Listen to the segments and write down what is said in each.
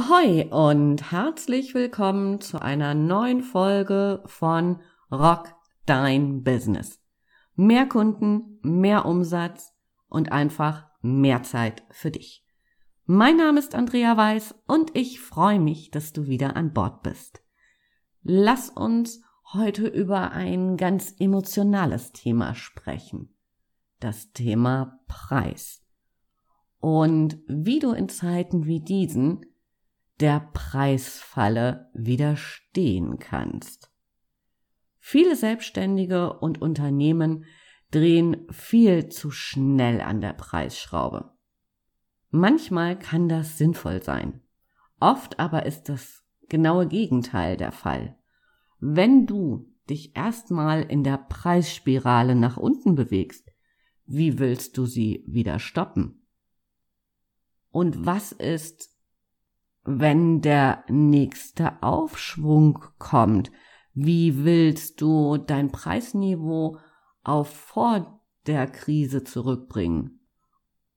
Ahoi und herzlich willkommen zu einer neuen Folge von Rock Dein Business. Mehr Kunden, mehr Umsatz und einfach mehr Zeit für dich. Mein Name ist Andrea Weiß und ich freue mich, dass du wieder an Bord bist. Lass uns heute über ein ganz emotionales Thema sprechen. Das Thema Preis. Und wie du in Zeiten wie diesen der Preisfalle widerstehen kannst. Viele Selbstständige und Unternehmen drehen viel zu schnell an der Preisschraube. Manchmal kann das sinnvoll sein. Oft aber ist das genaue Gegenteil der Fall. Wenn du dich erstmal in der Preisspirale nach unten bewegst, wie willst du sie wieder stoppen? Und was ist, wenn der nächste Aufschwung kommt? Wie willst du dein Preisniveau auf vor der Krise zurückbringen?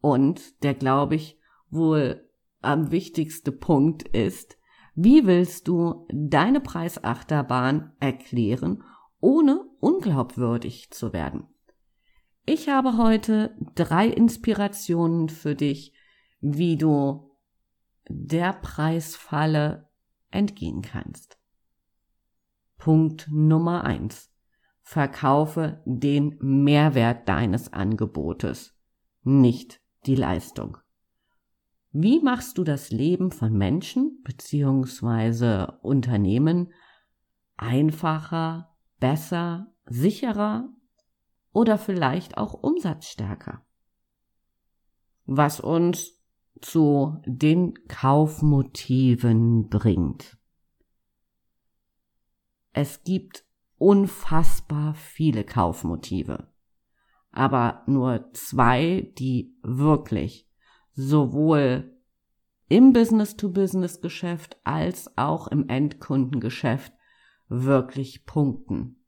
Und der, glaube ich, wohl am wichtigste Punkt ist, wie willst du deine Preisachterbahn erklären, ohne unglaubwürdig zu werden? Ich habe heute drei Inspirationen für dich, wie du der Preisfalle entgehen kannst. Punkt Nummer eins: Verkaufe den Mehrwert deines Angebotes, nicht die Leistung. Wie machst du das Leben von Menschen bzw. Unternehmen einfacher, besser, sicherer oder vielleicht auch umsatzstärker? Was uns zu den Kaufmotiven bringt. Es gibt unfassbar viele Kaufmotive, aber nur zwei, die wirklich sowohl im Business-to-Business-Geschäft als auch im Endkundengeschäft wirklich punkten.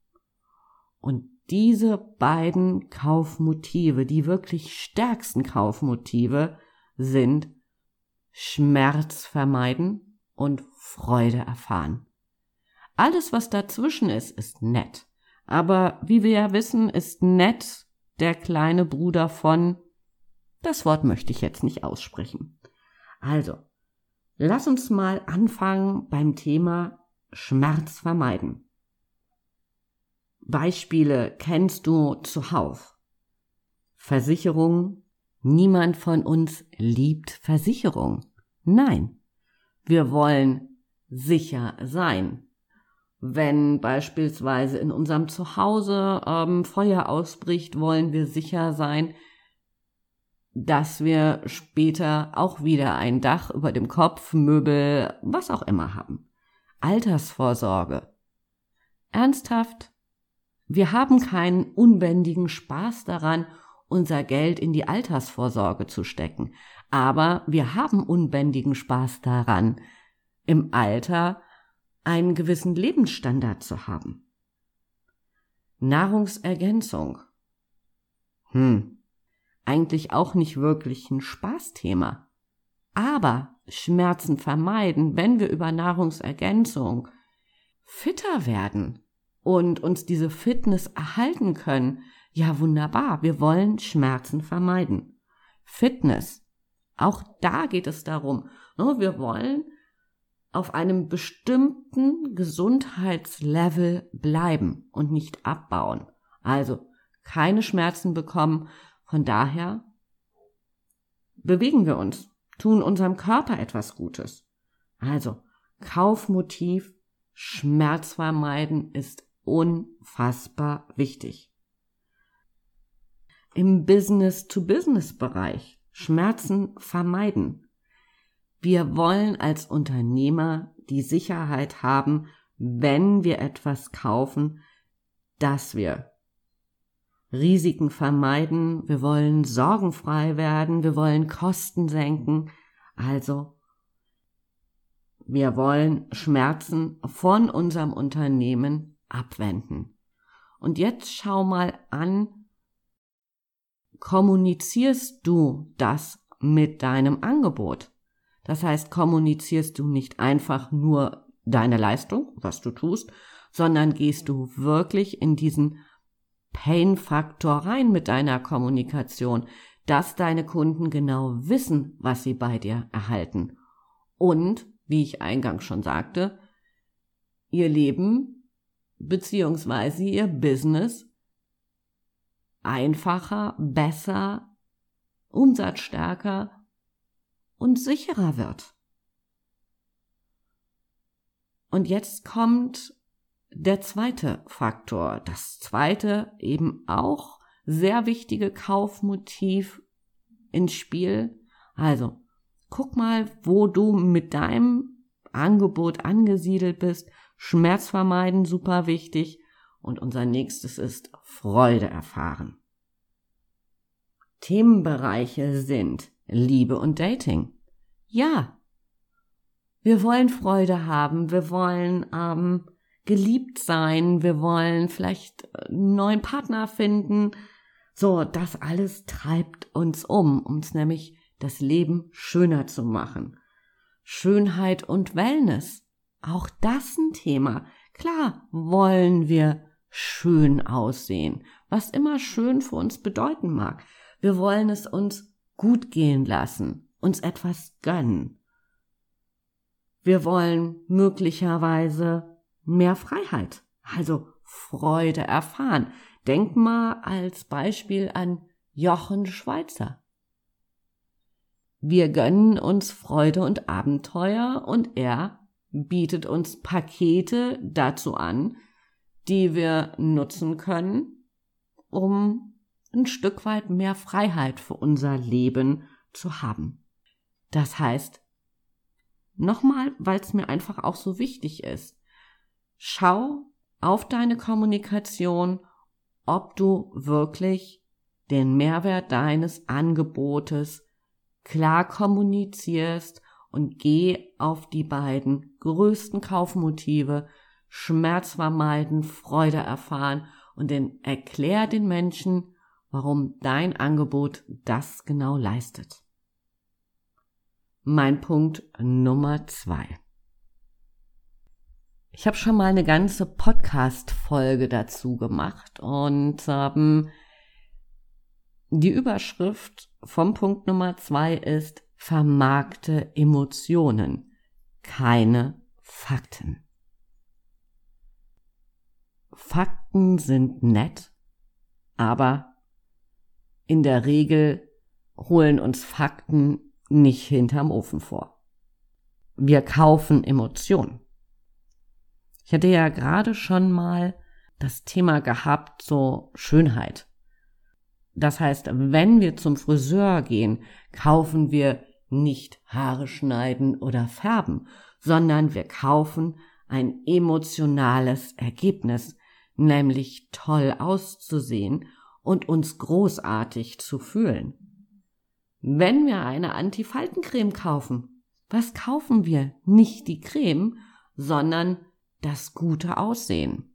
Und diese beiden Kaufmotive, die wirklich stärksten Kaufmotive, sind Schmerz vermeiden und Freude erfahren. Alles, was dazwischen ist, ist nett. Aber wie wir ja wissen, ist nett der kleine Bruder von das Wort möchte ich jetzt nicht aussprechen. Also, lass uns mal anfangen beim Thema Schmerz vermeiden. Beispiele kennst du zuhauf. Versicherung, Niemand von uns liebt Versicherung. Nein, wir wollen sicher sein. Wenn beispielsweise in unserem Zuhause ähm, Feuer ausbricht, wollen wir sicher sein, dass wir später auch wieder ein Dach über dem Kopf, Möbel, was auch immer haben. Altersvorsorge. Ernsthaft? Wir haben keinen unbändigen Spaß daran, unser Geld in die Altersvorsorge zu stecken. Aber wir haben unbändigen Spaß daran, im Alter einen gewissen Lebensstandard zu haben. Nahrungsergänzung. Hm, eigentlich auch nicht wirklich ein Spaßthema. Aber Schmerzen vermeiden, wenn wir über Nahrungsergänzung fitter werden und uns diese Fitness erhalten können, ja, wunderbar. Wir wollen Schmerzen vermeiden. Fitness. Auch da geht es darum. Ne, wir wollen auf einem bestimmten Gesundheitslevel bleiben und nicht abbauen. Also keine Schmerzen bekommen. Von daher bewegen wir uns, tun unserem Körper etwas Gutes. Also Kaufmotiv, Schmerz vermeiden ist unfassbar wichtig im Business-to-Business-Bereich Schmerzen vermeiden. Wir wollen als Unternehmer die Sicherheit haben, wenn wir etwas kaufen, dass wir Risiken vermeiden, wir wollen sorgenfrei werden, wir wollen Kosten senken, also wir wollen Schmerzen von unserem Unternehmen abwenden. Und jetzt schau mal an, kommunizierst du das mit deinem Angebot? Das heißt, kommunizierst du nicht einfach nur deine Leistung, was du tust, sondern gehst du wirklich in diesen Pain-Faktor rein mit deiner Kommunikation, dass deine Kunden genau wissen, was sie bei dir erhalten. Und, wie ich eingangs schon sagte, ihr Leben beziehungsweise ihr Business einfacher, besser, umsatzstärker und sicherer wird. Und jetzt kommt der zweite Faktor, das zweite eben auch sehr wichtige Kaufmotiv ins Spiel. Also, guck mal, wo du mit deinem Angebot angesiedelt bist. Schmerz vermeiden, super wichtig. Und unser nächstes ist Freude erfahren. Themenbereiche sind Liebe und Dating. Ja. Wir wollen Freude haben, wir wollen ähm, geliebt sein, wir wollen vielleicht einen neuen Partner finden. So, das alles treibt uns um, uns nämlich das Leben schöner zu machen. Schönheit und Wellness. Auch das ein Thema. Klar wollen wir schön aussehen, was immer schön für uns bedeuten mag. Wir wollen es uns gut gehen lassen, uns etwas gönnen. Wir wollen möglicherweise mehr Freiheit, also Freude erfahren. Denk mal als Beispiel an Jochen Schweizer. Wir gönnen uns Freude und Abenteuer und er bietet uns Pakete dazu an, die wir nutzen können, um ein Stück weit mehr Freiheit für unser Leben zu haben. Das heißt, nochmal, weil es mir einfach auch so wichtig ist, schau auf deine Kommunikation, ob du wirklich den Mehrwert deines Angebotes klar kommunizierst und geh auf die beiden größten Kaufmotive Schmerz vermeiden, Freude erfahren und dann erklär den Menschen, warum dein Angebot das genau leistet. Mein Punkt Nummer zwei. Ich habe schon mal eine ganze Podcast-Folge dazu gemacht und ähm, die Überschrift vom Punkt Nummer zwei ist vermarkte Emotionen, keine Fakten. Fakten sind nett, aber in der Regel holen uns Fakten nicht hinterm Ofen vor. Wir kaufen Emotionen. Ich hatte ja gerade schon mal das Thema gehabt, so Schönheit. Das heißt, wenn wir zum Friseur gehen, kaufen wir nicht Haare schneiden oder färben, sondern wir kaufen ein emotionales Ergebnis, nämlich toll auszusehen und uns großartig zu fühlen. Wenn wir eine Antifaltencreme kaufen, was kaufen wir? Nicht die Creme, sondern das gute Aussehen.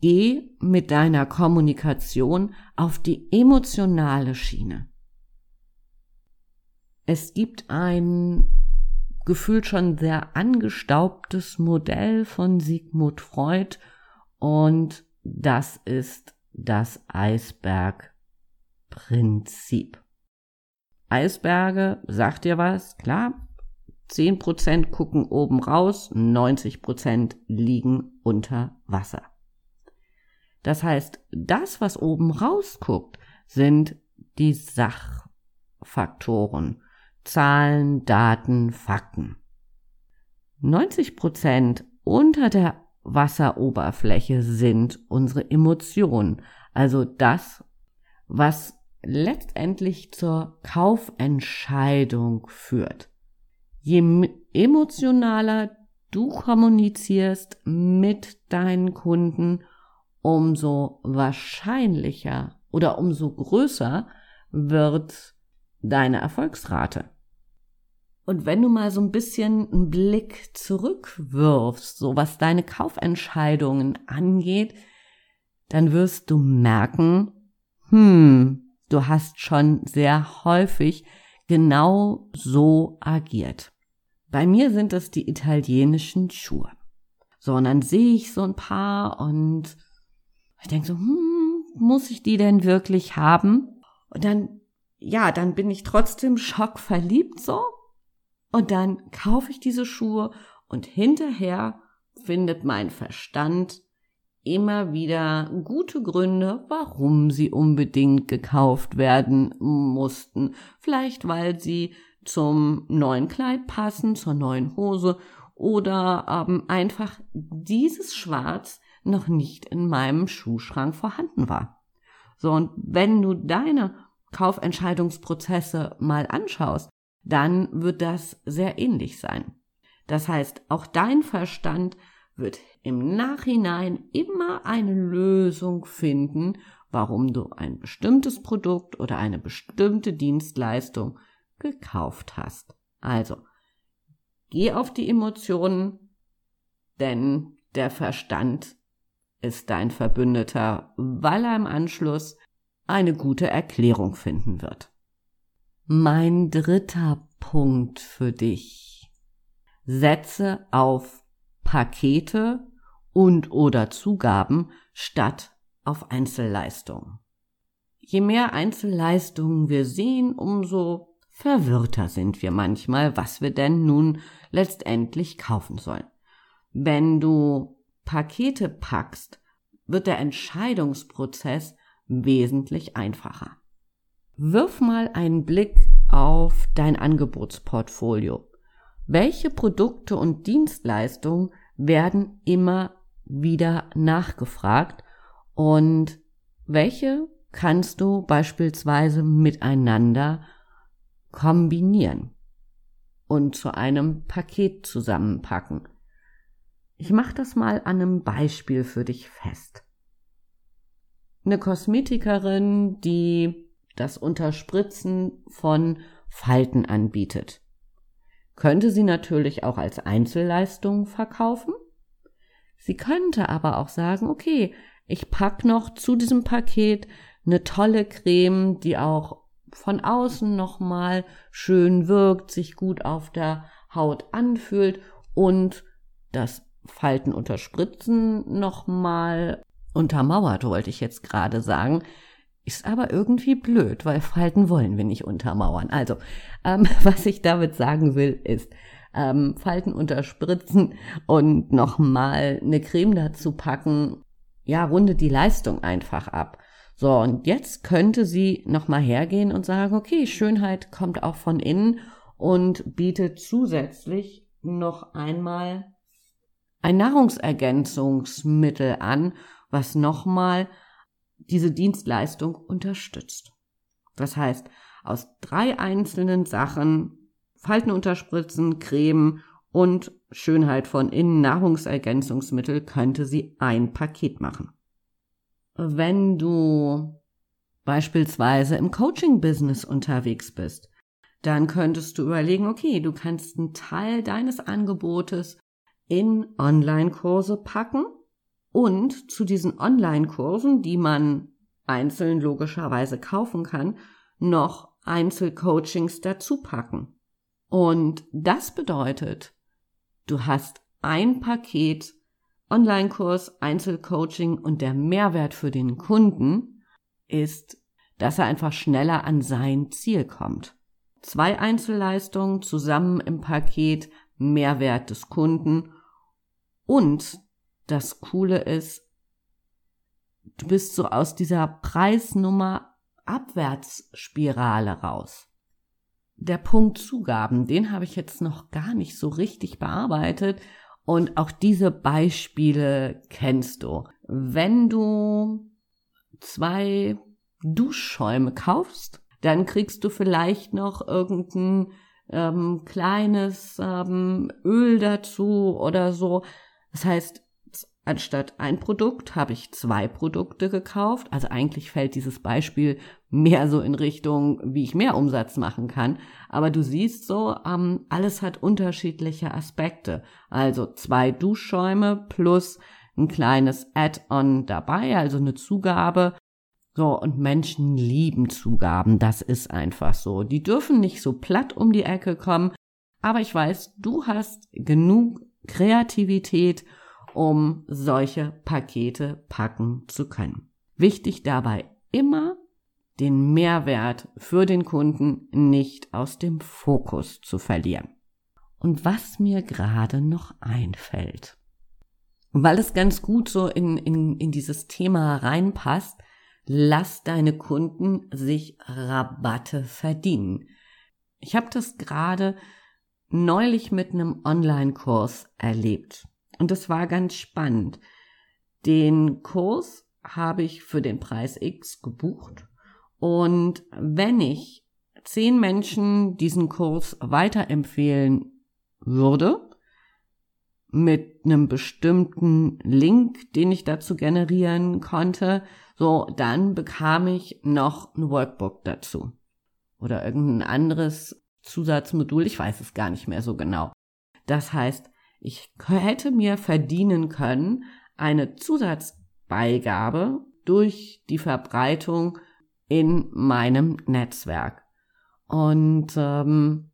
Geh mit deiner Kommunikation auf die emotionale Schiene. Es gibt ein gefühlt schon sehr angestaubtes Modell von Sigmund Freud und das ist das Eisbergprinzip. Eisberge, sagt dir was? Klar. 10% gucken oben raus, 90% liegen unter Wasser. Das heißt, das, was oben rausguckt, sind die Sachfaktoren. Zahlen, Daten, Fakten. 90% unter der Wasseroberfläche sind unsere Emotionen, also das, was letztendlich zur Kaufentscheidung führt. Je emotionaler du kommunizierst mit deinen Kunden, umso wahrscheinlicher oder umso größer wird deine Erfolgsrate. Und wenn du mal so ein bisschen einen Blick zurückwirfst, so was deine Kaufentscheidungen angeht, dann wirst du merken, hm, du hast schon sehr häufig genau so agiert. Bei mir sind es die italienischen Schuhe. So, und dann sehe ich so ein paar und ich denke so, hm, muss ich die denn wirklich haben? Und dann, ja, dann bin ich trotzdem schockverliebt so. Und dann kaufe ich diese Schuhe und hinterher findet mein Verstand immer wieder gute Gründe, warum sie unbedingt gekauft werden mussten. Vielleicht weil sie zum neuen Kleid passen, zur neuen Hose oder ähm, einfach dieses Schwarz noch nicht in meinem Schuhschrank vorhanden war. So, und wenn du deine Kaufentscheidungsprozesse mal anschaust, dann wird das sehr ähnlich sein. Das heißt, auch dein Verstand wird im Nachhinein immer eine Lösung finden, warum du ein bestimmtes Produkt oder eine bestimmte Dienstleistung gekauft hast. Also, geh auf die Emotionen, denn der Verstand ist dein Verbündeter, weil er im Anschluss eine gute Erklärung finden wird. Mein dritter Punkt für dich. Setze auf Pakete und oder Zugaben statt auf Einzelleistungen. Je mehr Einzelleistungen wir sehen, umso verwirrter sind wir manchmal, was wir denn nun letztendlich kaufen sollen. Wenn du Pakete packst, wird der Entscheidungsprozess wesentlich einfacher. Wirf mal einen Blick auf dein Angebotsportfolio. Welche Produkte und Dienstleistungen werden immer wieder nachgefragt und welche kannst du beispielsweise miteinander kombinieren und zu einem Paket zusammenpacken. Ich mache das mal an einem Beispiel für dich fest. Eine Kosmetikerin, die das Unterspritzen von Falten anbietet. Könnte sie natürlich auch als Einzelleistung verkaufen. Sie könnte aber auch sagen, okay, ich pack noch zu diesem Paket eine tolle Creme, die auch von außen nochmal schön wirkt, sich gut auf der Haut anfühlt und das Falten unterspritzen nochmal untermauert, wollte ich jetzt gerade sagen. Ist aber irgendwie blöd, weil Falten wollen wir nicht untermauern. Also, ähm, was ich damit sagen will, ist, ähm, Falten unterspritzen und nochmal eine Creme dazu packen, ja, rundet die Leistung einfach ab. So, und jetzt könnte sie nochmal hergehen und sagen, okay, Schönheit kommt auch von innen und bietet zusätzlich noch einmal ein Nahrungsergänzungsmittel an, was nochmal diese Dienstleistung unterstützt. Das heißt, aus drei einzelnen Sachen, Falten unterspritzen, Creme und Schönheit von innen Nahrungsergänzungsmittel könnte sie ein Paket machen. Wenn du beispielsweise im Coaching-Business unterwegs bist, dann könntest du überlegen, okay, du kannst einen Teil deines Angebotes in Online-Kurse packen und zu diesen Online-Kursen, die man einzeln logischerweise kaufen kann, noch Einzelcoachings dazu packen. Und das bedeutet, du hast ein Paket Online-Kurs, Einzelcoaching und der Mehrwert für den Kunden ist, dass er einfach schneller an sein Ziel kommt. Zwei Einzelleistungen zusammen im Paket, Mehrwert des Kunden und das Coole ist, du bist so aus dieser Preisnummer Abwärtsspirale raus. Der Punkt Zugaben, den habe ich jetzt noch gar nicht so richtig bearbeitet und auch diese Beispiele kennst du. Wenn du zwei Duschschäume kaufst, dann kriegst du vielleicht noch irgendein ähm, kleines ähm, Öl dazu oder so. Das heißt, anstatt ein Produkt habe ich zwei Produkte gekauft. Also eigentlich fällt dieses Beispiel mehr so in Richtung, wie ich mehr Umsatz machen kann. Aber du siehst so, ähm, alles hat unterschiedliche Aspekte. Also zwei Duschschäume plus ein kleines Add-on dabei, also eine Zugabe. So, und Menschen lieben Zugaben, das ist einfach so. Die dürfen nicht so platt um die Ecke kommen, Aber ich weiß, du hast genug Kreativität, um solche Pakete packen zu können. Wichtig dabei immer, den Mehrwert für den Kunden nicht aus dem Fokus zu verlieren. Und was mir gerade noch einfällt, weil es ganz gut so in, in, in dieses Thema reinpasst, lass deine Kunden sich Rabatte verdienen. Ich habe das gerade neulich mit einem Online-Kurs erlebt. Und das war ganz spannend. Den Kurs habe ich für den Preis X gebucht. Und wenn ich zehn Menschen diesen Kurs weiterempfehlen würde, mit einem bestimmten Link, den ich dazu generieren konnte, so, dann bekam ich noch ein Workbook dazu. Oder irgendein anderes Zusatzmodul, ich weiß es gar nicht mehr so genau. Das heißt, ich hätte mir verdienen können, eine Zusatzbeigabe durch die Verbreitung in meinem Netzwerk. Und ähm,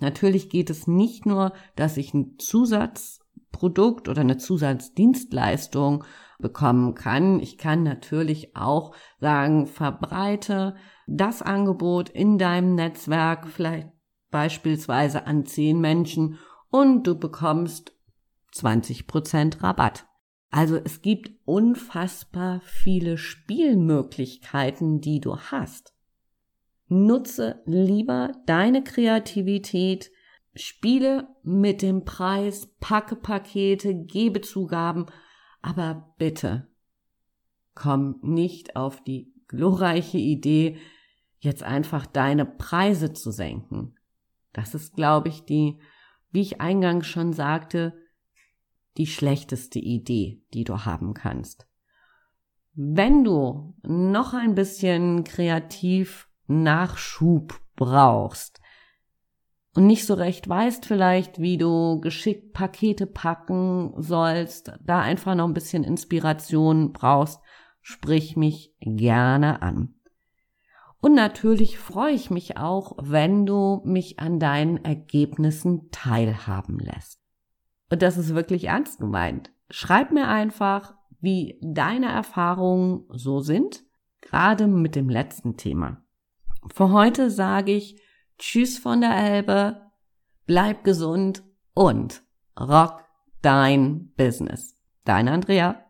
natürlich geht es nicht nur, dass ich ein Zusatzprodukt oder eine Zusatzdienstleistung bekommen kann. Ich kann natürlich auch sagen, verbreite das Angebot in deinem Netzwerk, vielleicht beispielsweise an zehn Menschen und du bekommst 20% Rabatt. Also es gibt unfassbar viele Spielmöglichkeiten, die du hast. Nutze lieber deine Kreativität, spiele mit dem Preis, packe Pakete, gebe Zugaben, aber bitte komm nicht auf die glorreiche Idee, jetzt einfach deine Preise zu senken. Das ist, glaube ich, die, wie ich eingangs schon sagte, die schlechteste Idee, die du haben kannst. Wenn du noch ein bisschen kreativ Nachschub brauchst und nicht so recht weißt vielleicht, wie du geschickt Pakete packen sollst, da einfach noch ein bisschen Inspiration brauchst, sprich mich gerne an. Und natürlich freue ich mich auch, wenn du mich an deinen Ergebnissen teilhaben lässt. Und das ist wirklich ernst gemeint. Schreib mir einfach, wie deine Erfahrungen so sind, gerade mit dem letzten Thema. Für heute sage ich Tschüss von der Elbe, bleib gesund und rock dein Business. Dein Andrea.